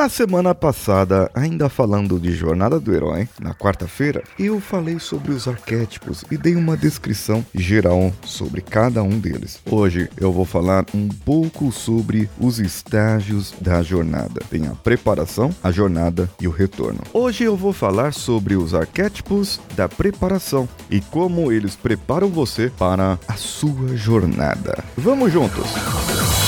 Na semana passada, ainda falando de Jornada do Herói, na quarta-feira, eu falei sobre os arquétipos e dei uma descrição geral sobre cada um deles. Hoje eu vou falar um pouco sobre os estágios da jornada. Tem a preparação, a jornada e o retorno. Hoje eu vou falar sobre os arquétipos da preparação e como eles preparam você para a sua jornada. Vamos juntos!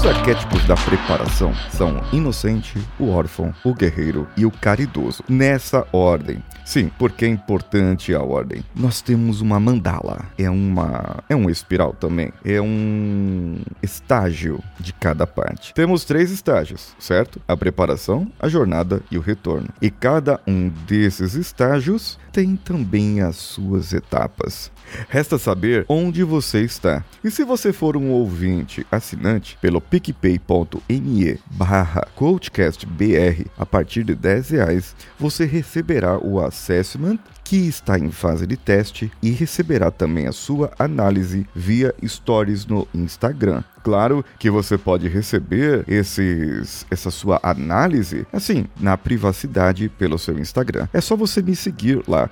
Os arquétipos da preparação são inocente, o órfão, o guerreiro e o caridoso. Nessa ordem. Sim, porque é importante a ordem. Nós temos uma mandala, é uma é um espiral também, é um estágio de cada parte. Temos três estágios, certo? A preparação, a jornada e o retorno. E cada um desses estágios tem também as suas etapas. Resta saber onde você está. E se você for um ouvinte assinante pelo picpay.me barra coachcastbr. A partir de 10 reais, você receberá o assessment que está em fase de teste e receberá também a sua análise via stories no Instagram. Claro que você pode receber esses, essa sua análise assim, na privacidade pelo seu Instagram. É só você me seguir lá,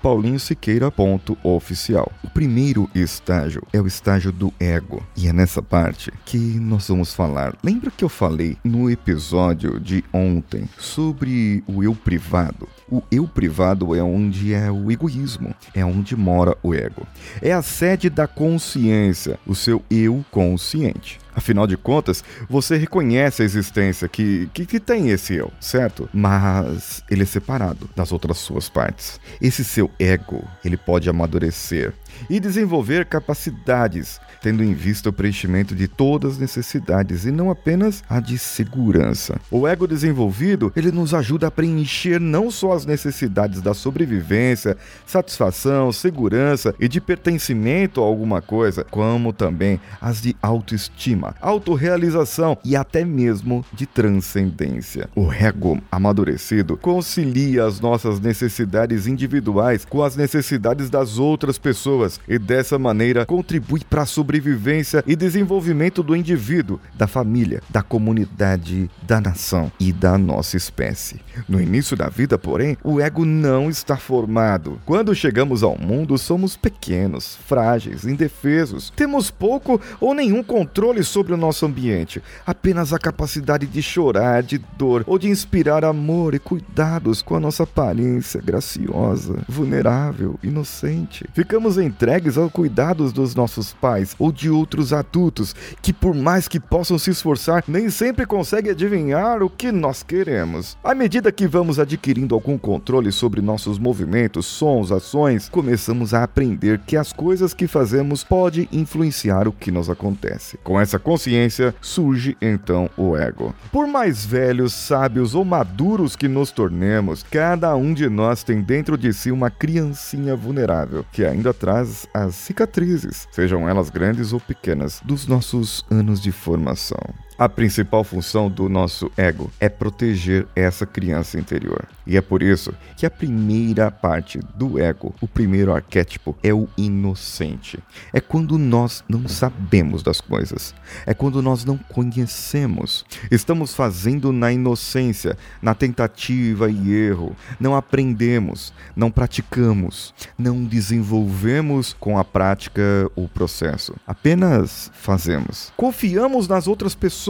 paulinhosiqueira.oficial. O primeiro estágio é o estágio do ego. E é nessa parte que nós vamos falar. Lembra que eu falei no episódio de ontem sobre o eu privado? O eu privado é onde é o egoísmo, é onde mora o ego. É a sede da consciência, o seu eu consciente. Afinal de contas, você reconhece a existência que, que, que, tem esse eu, certo? Mas ele é separado das outras suas partes. Esse seu ego, ele pode amadurecer e desenvolver capacidades, tendo em vista o preenchimento de todas as necessidades e não apenas a de segurança. O ego desenvolvido, ele nos ajuda a preencher não só as necessidades da sobrevivência, satisfação, segurança e de pertencimento a alguma coisa, como também as de autoestima, autorrealização e até mesmo de transcendência. O ego amadurecido concilia as nossas necessidades individuais com as necessidades das outras pessoas e dessa maneira contribui para a sobrevivência e desenvolvimento do indivíduo, da família, da comunidade, da nação e da nossa espécie. No início da vida, porém, o ego não está formado. Quando chegamos ao mundo, somos pequenos, frágeis, indefesos. Temos pouco ou nenhum controle sobre o nosso ambiente, apenas a capacidade de chorar de dor ou de inspirar amor e cuidados com a nossa aparência graciosa, vulnerável, inocente. Ficamos entregues aos cuidados dos nossos pais ou de outros adultos que, por mais que possam se esforçar, nem sempre conseguem adivinhar o que nós queremos. À medida que vamos adquirindo algum controle sobre nossos movimentos, sons, ações, começamos a aprender que as coisas que fazemos podem influenciar o que nos acontece. Com essa consciência surge então o ego. Por mais velhos, sábios ou maduros que nos tornemos, cada um de nós tem dentro de si uma criancinha vulnerável que ainda traz as cicatrizes, sejam elas grandes ou pequenas, dos nossos anos de formação. A principal função do nosso ego é proteger essa criança interior. E é por isso que a primeira parte do ego, o primeiro arquétipo, é o inocente. É quando nós não sabemos das coisas. É quando nós não conhecemos. Estamos fazendo na inocência, na tentativa e erro. Não aprendemos, não praticamos, não desenvolvemos com a prática o processo. Apenas fazemos. Confiamos nas outras pessoas.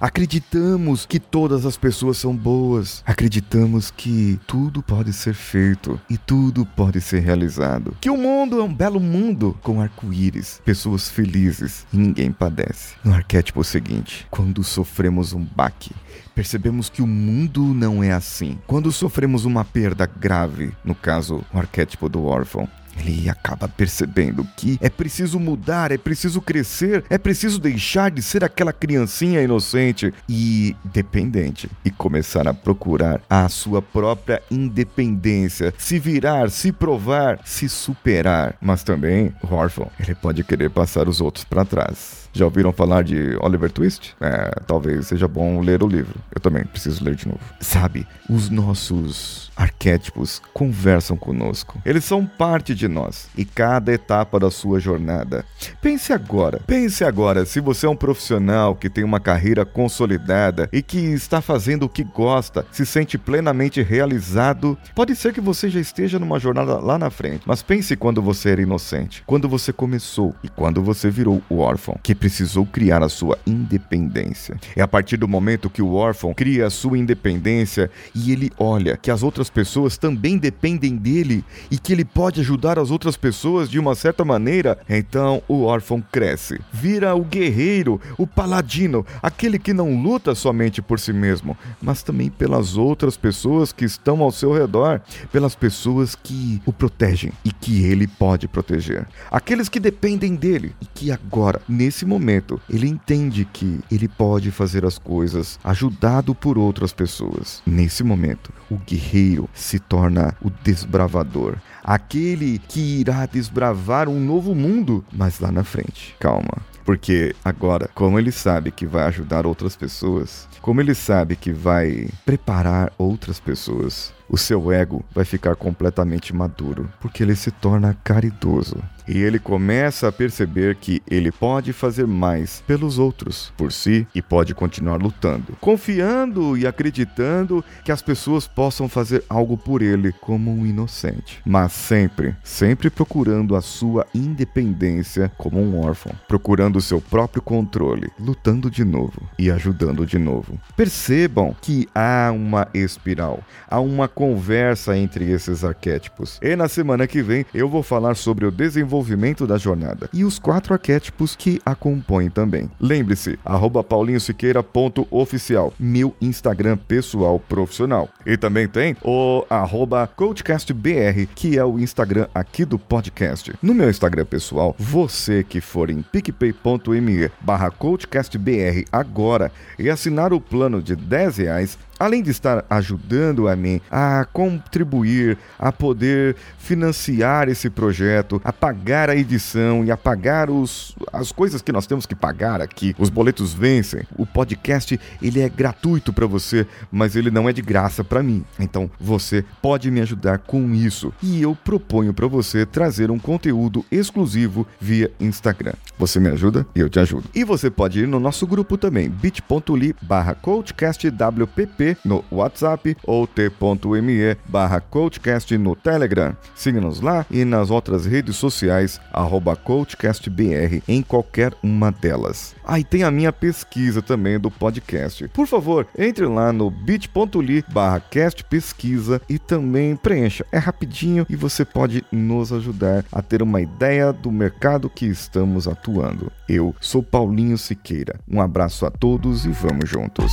Acreditamos que todas as pessoas são boas. Acreditamos que tudo pode ser feito e tudo pode ser realizado. Que o mundo é um belo mundo com arco-íris, pessoas felizes e ninguém padece. No arquétipo seguinte, quando sofremos um baque, percebemos que o mundo não é assim. Quando sofremos uma perda grave, no caso, o arquétipo do órfão, ele acaba percebendo que é preciso mudar, é preciso crescer, é preciso deixar de ser aquela criancinha inocente e dependente e começar a procurar a sua própria independência, se virar, se provar, se superar. Mas também o órfão, ele pode querer passar os outros para trás. Já ouviram falar de Oliver Twist? É, talvez seja bom ler o livro. Eu também preciso ler de novo. Sabe, os nossos arquétipos conversam conosco. Eles são parte de nós e cada etapa da sua jornada. Pense agora, pense agora se você é um profissional que tem uma carreira consolidada e que está fazendo o que gosta, se sente plenamente realizado, pode ser que você já esteja numa jornada lá na frente. Mas pense quando você era inocente, quando você começou e quando você virou o órfão, que precisou criar a sua independência. É a partir do momento que o órfão cria a sua independência e ele olha que as outras pessoas também dependem dele e que ele pode ajudar as outras pessoas de uma certa maneira, então o órfão cresce, vira o guerreiro, o paladino, aquele que não luta somente por si mesmo, mas também pelas outras pessoas que estão ao seu redor, pelas pessoas que o protegem e que ele pode proteger, aqueles que dependem dele e que agora, nesse momento, ele entende que ele pode fazer as coisas ajudado por outras pessoas. Nesse momento, o guerreiro se torna o desbravador, aquele que irá desbravar um novo mundo, mas lá na frente. Calma. Porque agora, como ele sabe que vai ajudar outras pessoas, como ele sabe que vai preparar outras pessoas, o seu ego vai ficar completamente maduro, porque ele se torna caridoso. E ele começa a perceber que ele pode fazer mais pelos outros, por si, e pode continuar lutando, confiando e acreditando que as pessoas possam fazer algo por ele como um inocente, mas sempre, sempre procurando a sua independência como um órfão, procurando o seu próprio controle, lutando de novo e ajudando de novo. Percebam que há uma espiral, há uma conversa entre esses arquétipos. E na semana que vem eu vou falar sobre o desenvolvimento da jornada e os quatro arquétipos que a compõem também. Lembre-se, paulinhosiqueira.oficial, meu Instagram pessoal profissional. E também tem o arroba CoachCastBR, que é o Instagram aqui do podcast. No meu Instagram pessoal, você que for em picpay.me barra CoachCastBR agora e assinar o plano de 10 reais, além de estar ajudando a mim a contribuir, a poder financiar esse projeto, a pagar a edição e a pagar os, as coisas que nós temos que pagar aqui, os boletos vencem. O podcast ele é gratuito para você, mas ele não é de graça para mim. Então você pode me ajudar com isso e eu proponho para você trazer um conteúdo exclusivo via Instagram. Você me ajuda e eu te ajudo. E você pode ir no nosso grupo também, bit.ly/coachcastwpp no WhatsApp ou t.me barra coachcast no Telegram. Siga-nos lá e nas outras redes sociais, arroba coachcastbr, em qualquer uma delas. Aí ah, tem a minha pesquisa também do podcast. Por favor, entre lá no bit.ly barra castpesquisa e também preencha. É rapidinho e você pode nos ajudar a ter uma ideia do mercado que estamos atuando. Eu sou Paulinho Siqueira. Um abraço a todos e vamos juntos.